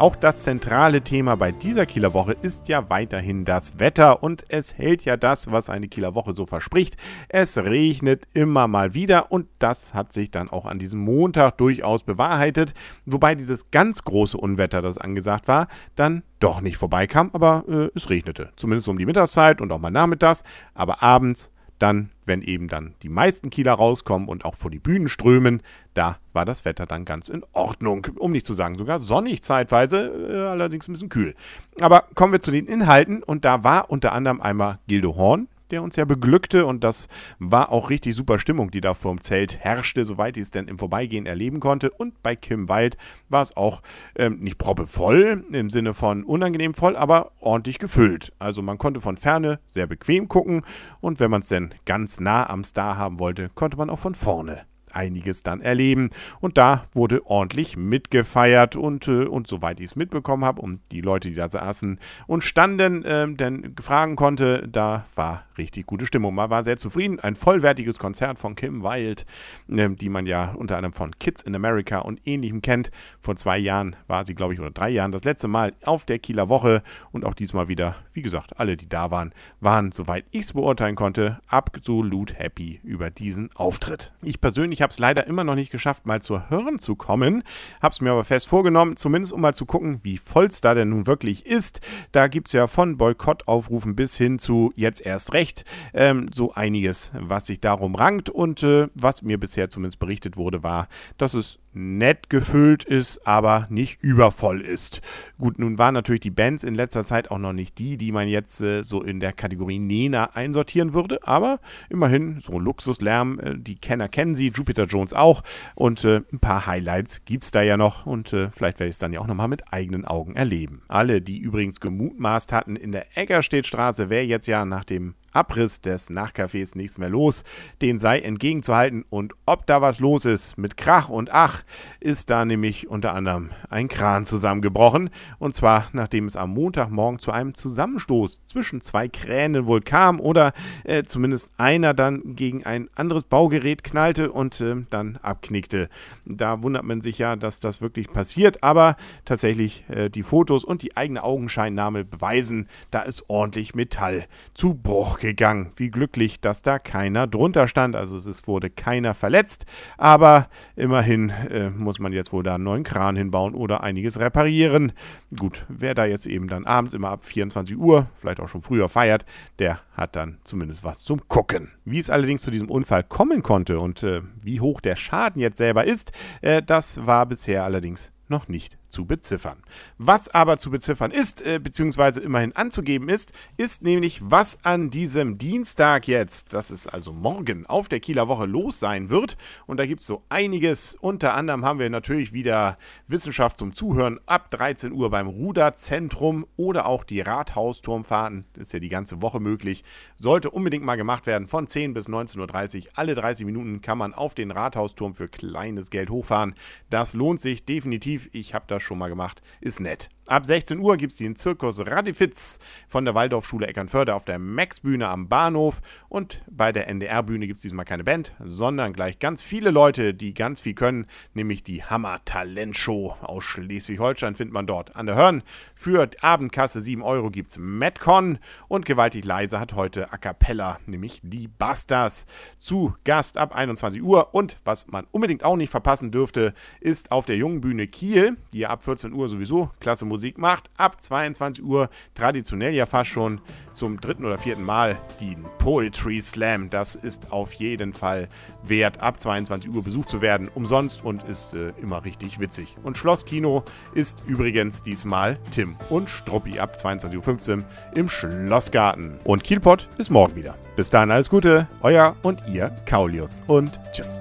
Auch das zentrale Thema bei dieser Kieler Woche ist ja weiterhin das Wetter. Und es hält ja das, was eine Kieler Woche so verspricht. Es regnet immer mal wieder. Und das hat sich dann auch an diesem Montag durchaus bewahrheitet, wobei dieses ganz große Unwetter, das angesagt war, dann doch nicht vorbeikam, aber äh, es regnete. Zumindest um die Mittagszeit und auch mal nachmittags, aber abends dann, wenn eben dann die meisten Kieler rauskommen und auch vor die Bühnen strömen, da war das Wetter dann ganz in Ordnung. Um nicht zu sagen sogar sonnig zeitweise, äh, allerdings ein bisschen kühl. Aber kommen wir zu den Inhalten und da war unter anderem einmal Gildo Horn, der uns ja beglückte und das war auch richtig super Stimmung, die da vorm Zelt herrschte, soweit ich es denn im Vorbeigehen erleben konnte. Und bei Kim Wild war es auch ähm, nicht proppevoll im Sinne von unangenehm voll, aber ordentlich gefüllt. Also man konnte von ferne sehr bequem gucken und wenn man es denn ganz nah am Star haben wollte, konnte man auch von vorne einiges dann erleben. Und da wurde ordentlich mitgefeiert und, äh, und soweit ich es mitbekommen habe und die Leute, die da saßen und standen, äh, denn fragen konnte, da war richtig gute Stimmung. Man war sehr zufrieden. Ein vollwertiges Konzert von Kim Wilde, äh, die man ja unter anderem von Kids in America und ähnlichem kennt. Vor zwei Jahren war sie, glaube ich, oder drei Jahren das letzte Mal auf der Kieler Woche und auch diesmal wieder, wie gesagt, alle, die da waren, waren, soweit ich es beurteilen konnte, absolut happy über diesen Auftritt. Ich persönlich ich habe es leider immer noch nicht geschafft, mal zur Hören zu kommen. Habe es mir aber fest vorgenommen, zumindest um mal zu gucken, wie voll es da denn nun wirklich ist. Da gibt es ja von Boykottaufrufen bis hin zu jetzt erst recht ähm, so einiges, was sich darum rankt. Und äh, was mir bisher zumindest berichtet wurde, war, dass es nett gefüllt ist, aber nicht übervoll ist. Gut, nun waren natürlich die Bands in letzter Zeit auch noch nicht die, die man jetzt äh, so in der Kategorie Nena einsortieren würde, aber immerhin so Luxuslärm, äh, die Kenner kennen sie, Jupiter Jones auch und äh, ein paar Highlights gibt es da ja noch und äh, vielleicht werde ich es dann ja auch nochmal mit eigenen Augen erleben. Alle, die übrigens gemutmaßt hatten, in der Eggerstedtstraße wäre jetzt ja nach dem Abriss des Nachcafés nichts mehr los, den sei entgegenzuhalten. Und ob da was los ist mit Krach und Ach, ist da nämlich unter anderem ein Kran zusammengebrochen. Und zwar nachdem es am Montagmorgen zu einem Zusammenstoß zwischen zwei Kränen wohl kam oder äh, zumindest einer dann gegen ein anderes Baugerät knallte und äh, dann abknickte. Da wundert man sich ja, dass das wirklich passiert, aber tatsächlich äh, die Fotos und die eigene Augenscheinnahme beweisen, da ist ordentlich Metall zu Bruch gegangen. Wie glücklich, dass da keiner drunter stand. Also es wurde keiner verletzt. Aber immerhin äh, muss man jetzt wohl da einen neuen Kran hinbauen oder einiges reparieren. Gut, wer da jetzt eben dann abends immer ab 24 Uhr, vielleicht auch schon früher feiert, der hat dann zumindest was zum Gucken. Wie es allerdings zu diesem Unfall kommen konnte und äh, wie hoch der Schaden jetzt selber ist, äh, das war bisher allerdings noch nicht zu beziffern. Was aber zu beziffern ist, äh, beziehungsweise immerhin anzugeben ist, ist nämlich, was an diesem Dienstag jetzt, das ist also morgen, auf der Kieler Woche los sein wird. Und da gibt es so einiges. Unter anderem haben wir natürlich wieder Wissenschaft zum Zuhören ab 13 Uhr beim Ruderzentrum oder auch die Rathausturmfahrten. Das ist ja die ganze Woche möglich. Sollte unbedingt mal gemacht werden von 10 bis 19.30 Uhr. Alle 30 Minuten kann man auf den Rathausturm für kleines Geld hochfahren. Das lohnt sich definitiv. Ich habe da schon mal gemacht. Ist nett. Ab 16 Uhr gibt es den Zirkus Radifitz von der Waldorfschule Eckernförde auf der Max-Bühne am Bahnhof. Und bei der NDR-Bühne gibt es diesmal keine Band, sondern gleich ganz viele Leute, die ganz viel können, nämlich die Hammer-Talent-Show aus Schleswig-Holstein findet man dort an der Hörn. Für Abendkasse 7 Euro gibt es Metcon und gewaltig leise hat heute A Cappella, nämlich die Bastas. Zu Gast ab 21 Uhr. Und was man unbedingt auch nicht verpassen dürfte, ist auf der Jungen Bühne Kiel, die ab 14 Uhr sowieso klasse Musik Musik macht. Ab 22 Uhr, traditionell ja fast schon zum dritten oder vierten Mal, den Poetry Slam. Das ist auf jeden Fall wert, ab 22 Uhr besucht zu werden. Umsonst und ist äh, immer richtig witzig. Und Schlosskino ist übrigens diesmal Tim und Struppi ab 22.15 Uhr im Schlossgarten. Und Kielpot ist morgen wieder. Bis dann alles Gute, euer und ihr Kaulius und tschüss.